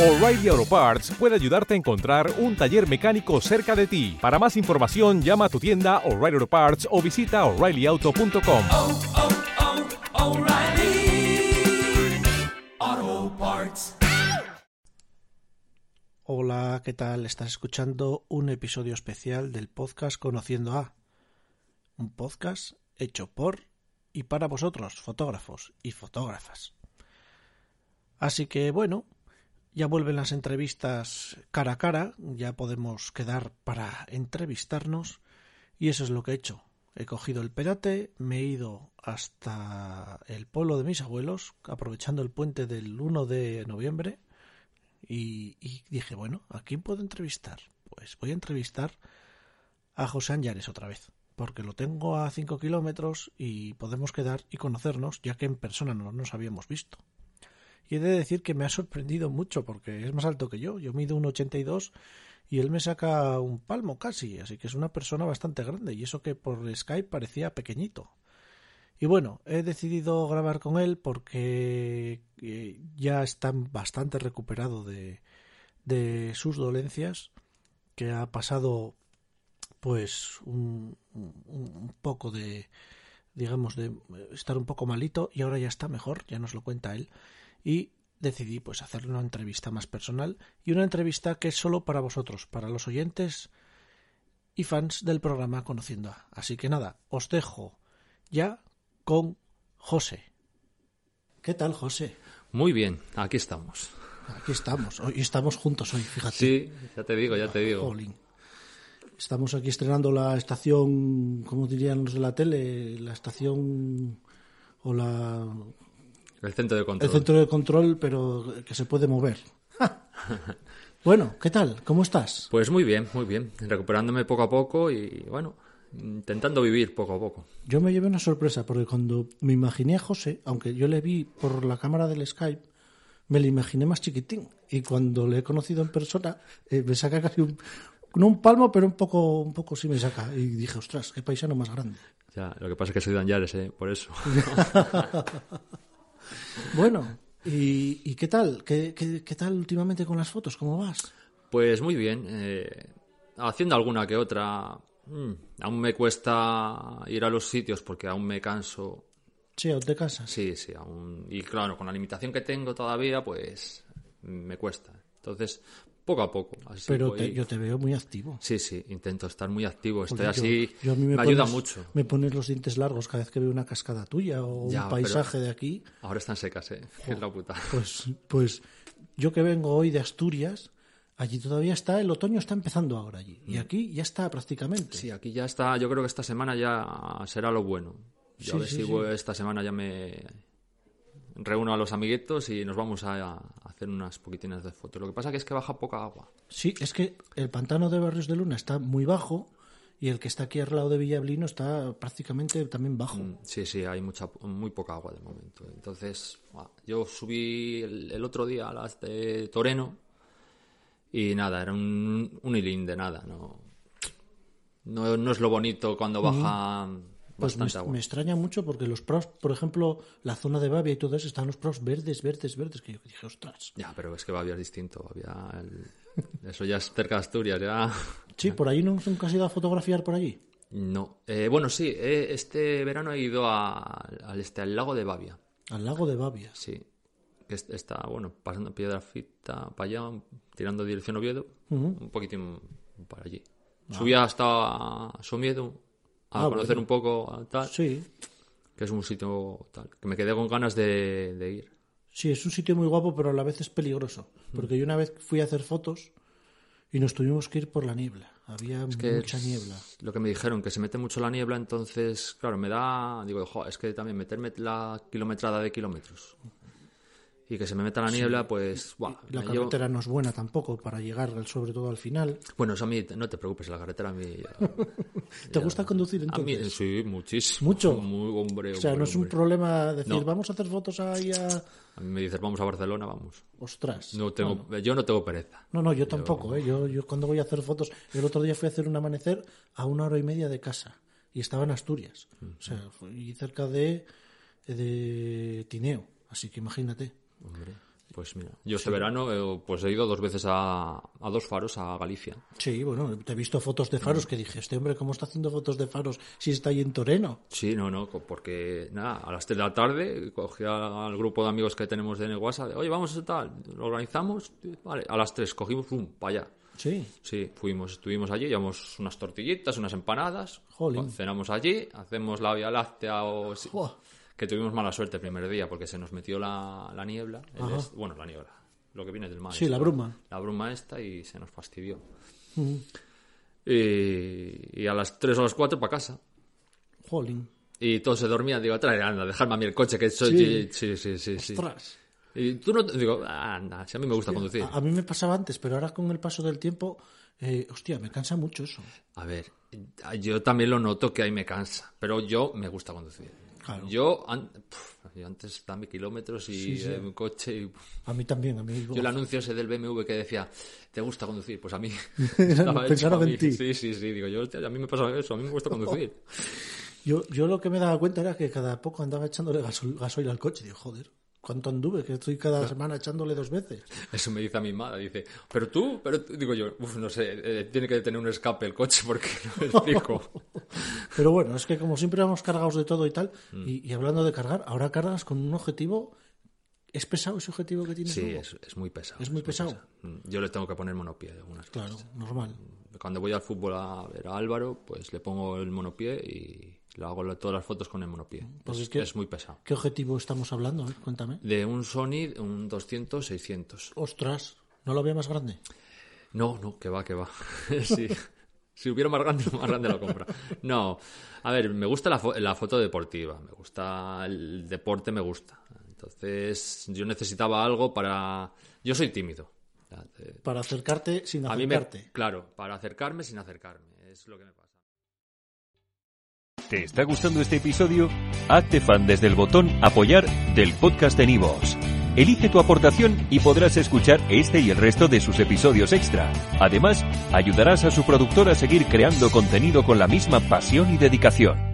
O'Reilly Auto Parts puede ayudarte a encontrar un taller mecánico cerca de ti. Para más información, llama a tu tienda O'Reilly Auto Parts o visita oreillyauto.com. oh, oh, Parts. Hola, ¿qué tal? Estás escuchando un episodio especial del podcast Conociendo a. Un podcast hecho por y para vosotros, fotógrafos y fotógrafas. Así que bueno, ya vuelven las entrevistas cara a cara, ya podemos quedar para entrevistarnos y eso es lo que he hecho. He cogido el perate, me he ido hasta el pueblo de mis abuelos, aprovechando el puente del 1 de noviembre, y, dije, bueno, ¿a quién puedo entrevistar? Pues voy a entrevistar a José Anjares otra vez, porque lo tengo a 5 kilómetros y podemos quedar y conocernos, ya que en persona no nos habíamos visto. Y decir que me ha sorprendido mucho porque es más alto que yo. Yo mido un 82 y él me saca un palmo casi, así que es una persona bastante grande y eso que por Skype parecía pequeñito. Y bueno, he decidido grabar con él porque eh, ya está bastante recuperado de, sus dolencias, que ha pasado pues un, un poco de digamos de estar un poco malito y ahora ya está mejor, ya nos lo cuenta él y decidí pues hacerle una entrevista más personal y una entrevista que es solo para vosotros, para los oyentes y fans del programa Conociendo a. Así que nada, os dejo ya con José. ¿Qué tal, José? Muy bien, aquí estamos. Aquí estamos, hoy estamos juntos hoy, fíjate. Sí, ya te digo, ya te digo. Jolín. Estamos aquí estrenando la estación, como dirían los de la tele, la estación o la El centro de control. el centro de control, pero que se puede mover. bueno, ¿qué tal? ¿Cómo estás? Pues muy bien, muy bien. Recuperándome poco a poco y bueno, intentando vivir poco a poco. Yo me llevé una sorpresa porque cuando me imaginé a José, aunque yo le vi por la cámara del Skype, me lo imaginé más chiquitín. Y cuando le he conocido en persona, eh, me saca casi un, no un palmo, pero un poco, un poco sí me saca. Y dije, ostras, qué paisano más grande. Ya, lo que pasa es que soy de Anjares, ¿eh? por eso. Bueno, ¿y, y qué tal? ¿Qué, qué, qué tal últimamente con las fotos? ¿Cómo vas? Pues muy bien. eh, haciendo alguna que otra. mm, aún me cuesta ir a los sitios porque aún me canso. Sí, aún te casas. Sí, sí, aún. Y claro, con la limitación que tengo todavía, pues me cuesta. Entonces, poco a poco. Así pero te- yo te veo muy activo. Sí, sí, intento estar muy activo. Estoy Porque así. yo a mí me ayuda pones- mucho. Me pones los dientes largos cada vez que veo una cascada tuya o Ya, un paisaje de aquí. Ahora están secas, ¿eh? Que es la puta. Pues, pues yo que vengo hoy de Asturias, allí todavía está, el otoño está empezando ahora allí. Y aquí ya está prácticamente. Sí, aquí ya está. Yo creo que esta semana ya será lo bueno. Yo Sí, a ver sí, si sí. esta semana ya me reúno a los amiguitos y nos vamos a hacer unas poquitinas de fotos. Lo que pasa que es que baja poca agua. Sí, es que el pantano de Barrios de Luna está muy bajo y el que está aquí al lado de Villablino está prácticamente también bajo. Mm, Sí, sí, hay mucha, muy poca agua de momento. Entonces, yo subí el, el otro día a las de Toreno y nada, era un, un hilín de nada. No, no, no es lo bonito cuando baja Pues me, bastante agua. me extraña mucho porque los pros, por ejemplo, la zona de Bavia y todo eso, están los pros verdes, verdes, verdes, que yo dije, ostras. Ya, pero es que Bavia es distinto. Bavia, el- eso ya es cerca de Asturias, ya. Sí, por ahí no nunca has ido a fotografiar por allí. No. Eh, bueno, sí, eh, este verano he ido a- al, este, al lago de Bavia. Al lago de Bavia. Sí. Que es- está, bueno, pasando piedra fita para allá, tirando dirección Oviedo, un poquitín para allí. Subí hasta Somiedo a Ah, conocer bueno. un poco a tal, Sí, que es un sitio tal, que me quedé con ganas de, de ir. sí, es un sitio muy guapo, pero a la vez es peligroso. Porque yo una vez fui a hacer fotos y nos tuvimos que ir por la niebla. Había que mucha niebla. Lo que me dijeron, que se mete mucho la niebla, entonces, claro, me da. Digo, "Jo, es que también meterme la kilometrada de kilómetros y que se me meta la niebla, pues. buah, La carretera no es buena tampoco para llegar, sobre todo al final. Bueno, eso a mí, no te preocupes, la carretera a mí. ¿Te gusta conducir A mí, entonces? sí, muchísimo. ¿Mucho? Muy, hombre, o sea, no es un hombre. problema decir, No. vamos a hacer fotos ahí a... A mí me dices, vamos a Barcelona, vamos. Ostras. No tengo, Yo no tengo pereza. No, no, yo tampoco. ¿eh? Yo, yo cuando voy a hacer fotos, el otro día fui a hacer un amanecer a una hora y media de casa y estaba en Asturias, o sea, fui cerca de, de Tineo, así que imagínate. Hombre. Pues mira, yo este verano eh, pues he ido dos veces a, a dos faros a Galicia. Sí, bueno, te he visto fotos de faros que dije, este hombre, ¿cómo está haciendo fotos de faros si está ahí en Toreno? Sí, no, no, porque nada, a las 3 de la tarde cogí al, grupo de amigos que tenemos de WhatsApp, de, oye, vamos a tal, lo organizamos, vale, a las 3 cogimos, pum, para allá. Sí, Sí, fuimos, estuvimos allí, llevamos unas tortillitas, unas empanadas, Jolín. cenamos allí, hacemos la Vía Láctea o... Buah. Que tuvimos mala suerte el primer día porque se nos metió la, la niebla, est- bueno, la niebla, lo que viene del mar. Sí, la bruma. La bruma esta y se nos fastidió. Y, y a las 3 o las 4 para casa. jolín. Y todos se dormían, digo, trae, anda, dejarme a mí el coche, que soy... Sí. Sí, sí, sí. Ostras. Y tú no... te- Digo, anda, si a mí me gusta conducir. A, a mí me pasaba antes, pero ahora con el paso del tiempo, eh, hostia, me cansa mucho eso. A ver, yo también lo noto que ahí me cansa, pero yo me gusta conducir. Claro. Yo, an- puf, yo antes dame kilómetros y Sí, sí. en un coche y... A mí también, a mí. Yo el anuncio ese del BMW que decía, ¿te gusta conducir? Pues a mí... Pensaron en ti. Sí, sí, sí, digo, yo, hostia, a mí me pasa eso, a mí me gusta conducir. Yo, yo lo que me daba cuenta era que cada poco andaba echándole gasol- gasoil al coche. Digo, joder, ¿cuánto anduve? Que estoy cada semana echándole dos veces. Eso me dice a mi madre, dice, pero tú, pero tú-". digo yo, uf, no sé, eh, tiene que tener un escape el coche porque no me explico. Pero bueno, es que como siempre vamos cargados de todo y tal, Mm. y, y hablando de cargar, ahora cargas con un objetivo. ¿Es pesado ese objetivo que tienes? Sí, es, es muy pesado. Es muy pesado. Mm, Yo le tengo que poner monopié algunas Claro, veces. normal. Cuando voy al fútbol a ver a Álvaro, pues le pongo el monopié y le hago todas las fotos con el monopié. Pues es, es que- es muy pesado. ¿Qué objetivo estamos hablando? Cuéntame. De un Sony, un 200-600. Ostras, ¿no lo veo más grande? No, no, que va, que va. sí. Si hubiera más grande, más grande la compra. No, a ver, me gusta la, fo- la foto deportiva, me gusta el deporte, me gusta. Entonces, yo necesitaba algo para... Yo soy tímido. Para acercarte sin A mí me... acercarte. Claro, para acercarme sin acercarme. Es lo que me pasa. ¿Te está gustando este episodio? Hazte fan desde el botón Apoyar del podcast de Nivos. Elige tu aportación y podrás escuchar este y el resto de sus episodios extra. Además, ayudarás a su productor a seguir creando contenido con la misma pasión y dedicación.